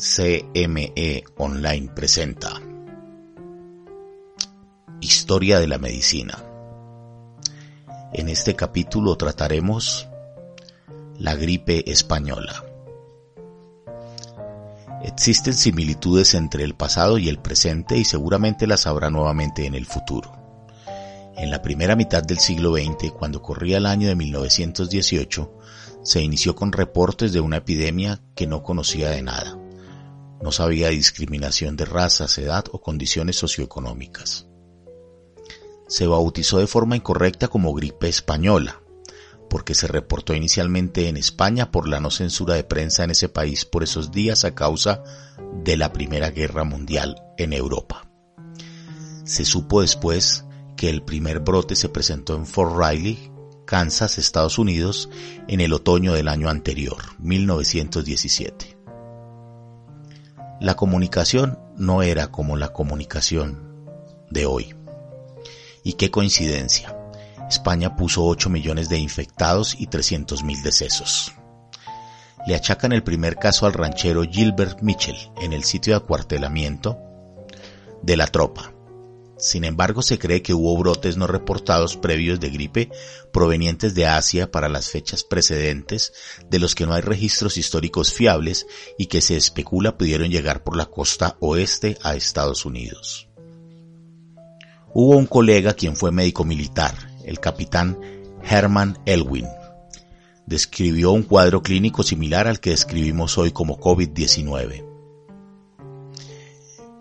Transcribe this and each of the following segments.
CME Online presenta Historia de la Medicina. En este capítulo trataremos la gripe española. Existen similitudes entre el pasado y el presente y seguramente las habrá nuevamente en el futuro. En la primera mitad del siglo XX, cuando corría el año de 1918, se inició con reportes de una epidemia que no conocía de nada no sabía discriminación de razas, edad o condiciones socioeconómicas. Se bautizó de forma incorrecta como gripe española, porque se reportó inicialmente en España por la no censura de prensa en ese país por esos días a causa de la Primera Guerra Mundial en Europa. Se supo después que el primer brote se presentó en Fort Riley, Kansas, Estados Unidos, en el otoño del año anterior, 1917. La comunicación no era como la comunicación de hoy. Y qué coincidencia. España puso 8 millones de infectados y 300 mil decesos. Le achacan el primer caso al ranchero Gilbert Mitchell en el sitio de acuartelamiento de la tropa, sin embargo, se cree que hubo brotes no reportados previos de gripe provenientes de Asia para las fechas precedentes, de los que no hay registros históricos fiables y que se especula pudieron llegar por la costa oeste a Estados Unidos. Hubo un colega quien fue médico militar, el capitán Herman Elwin. Describió un cuadro clínico similar al que describimos hoy como COVID-19.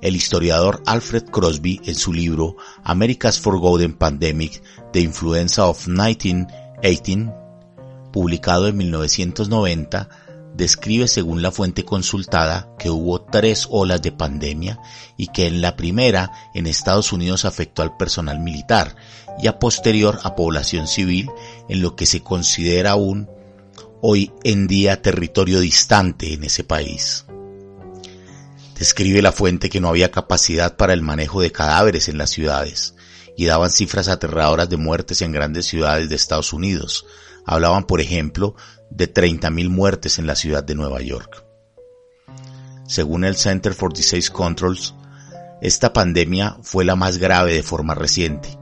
El historiador Alfred Crosby, en su libro America's Forgotten Pandemic, The Influenza of 1918, publicado en 1990, describe según la fuente consultada que hubo tres olas de pandemia y que en la primera en Estados Unidos afectó al personal militar y a posterior a población civil en lo que se considera un hoy en día territorio distante en ese país. Describe la fuente que no había capacidad para el manejo de cadáveres en las ciudades y daban cifras aterradoras de muertes en grandes ciudades de Estados Unidos. Hablaban, por ejemplo, de 30.000 muertes en la ciudad de Nueva York. Según el Center for Disease Controls, esta pandemia fue la más grave de forma reciente.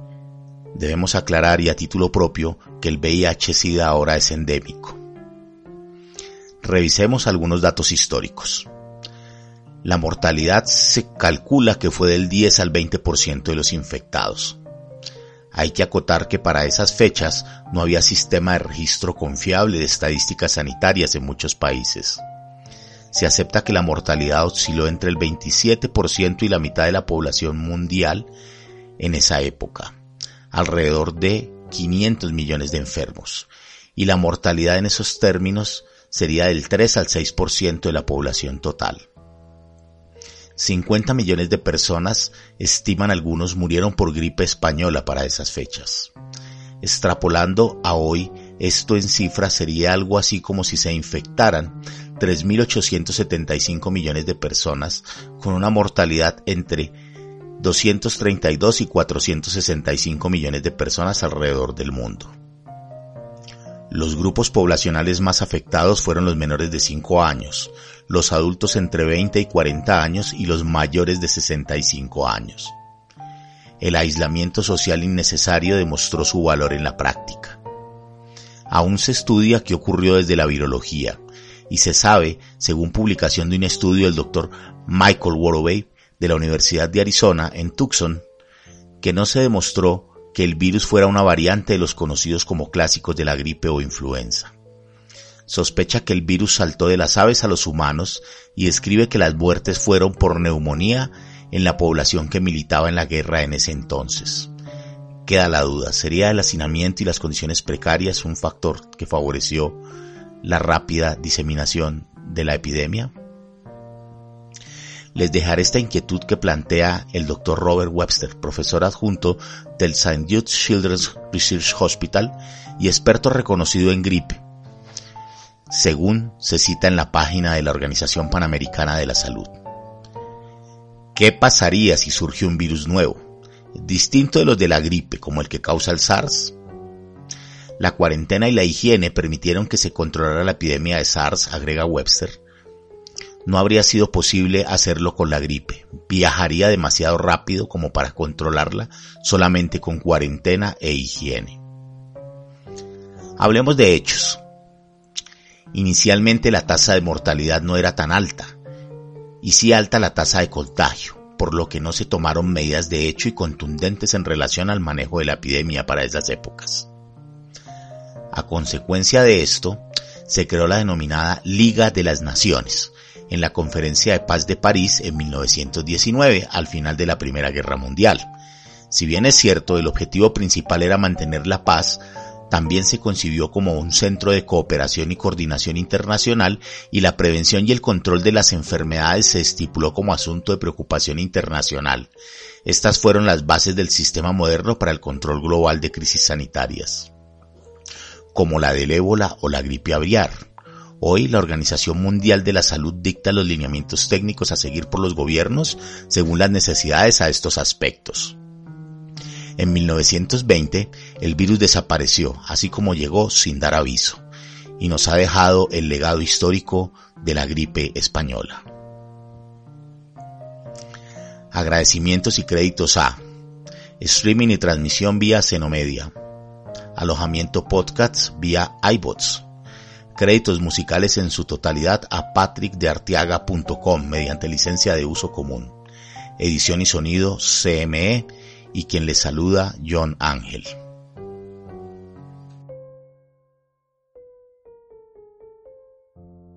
Debemos aclarar y a título propio que el VIH-Sida ahora es endémico. Revisemos algunos datos históricos. La mortalidad se calcula que fue del 10 al 20% de los infectados. Hay que acotar que para esas fechas no había sistema de registro confiable de estadísticas sanitarias en muchos países. Se acepta que la mortalidad osciló entre el 27% y la mitad de la población mundial en esa época, alrededor de 500 millones de enfermos, y la mortalidad en esos términos sería del 3 al 6% de la población total. 50 millones de personas, estiman algunos, murieron por gripe española para esas fechas. Extrapolando a hoy, esto en cifras sería algo así como si se infectaran 3.875 millones de personas con una mortalidad entre 232 y 465 millones de personas alrededor del mundo. Los grupos poblacionales más afectados fueron los menores de 5 años, los adultos entre 20 y 40 años y los mayores de 65 años. El aislamiento social innecesario demostró su valor en la práctica. Aún se estudia qué ocurrió desde la virología y se sabe, según publicación de un estudio del doctor Michael Waroway de la Universidad de Arizona en Tucson, que no se demostró que el virus fuera una variante de los conocidos como clásicos de la gripe o influenza. Sospecha que el virus saltó de las aves a los humanos y escribe que las muertes fueron por neumonía en la población que militaba en la guerra en ese entonces. Queda la duda, ¿sería el hacinamiento y las condiciones precarias un factor que favoreció la rápida diseminación de la epidemia? Les dejaré esta inquietud que plantea el Dr. Robert Webster, profesor adjunto del St. Jude Children's Research Hospital y experto reconocido en gripe, según se cita en la página de la Organización Panamericana de la Salud. ¿Qué pasaría si surge un virus nuevo, distinto de los de la gripe, como el que causa el SARS? La cuarentena y la higiene permitieron que se controlara la epidemia de SARS, agrega Webster, no habría sido posible hacerlo con la gripe. Viajaría demasiado rápido como para controlarla solamente con cuarentena e higiene. Hablemos de hechos. Inicialmente la tasa de mortalidad no era tan alta, y sí alta la tasa de contagio, por lo que no se tomaron medidas de hecho y contundentes en relación al manejo de la epidemia para esas épocas. A consecuencia de esto, se creó la denominada Liga de las Naciones, en la Conferencia de Paz de París en 1919, al final de la Primera Guerra Mundial. Si bien es cierto, el objetivo principal era mantener la paz, también se concibió como un centro de cooperación y coordinación internacional y la prevención y el control de las enfermedades se estipuló como asunto de preocupación internacional. Estas fueron las bases del sistema moderno para el control global de crisis sanitarias, como la del ébola o la gripe aviar. Hoy la Organización Mundial de la Salud dicta los lineamientos técnicos a seguir por los gobiernos según las necesidades a estos aspectos. En 1920 el virus desapareció, así como llegó sin dar aviso, y nos ha dejado el legado histórico de la gripe española. Agradecimientos y créditos a streaming y transmisión vía Cenomedia, alojamiento podcasts vía iBots, créditos musicales en su totalidad a patrickdeartiaga.com mediante licencia de uso común, edición y sonido CME y quien le saluda John Ángel.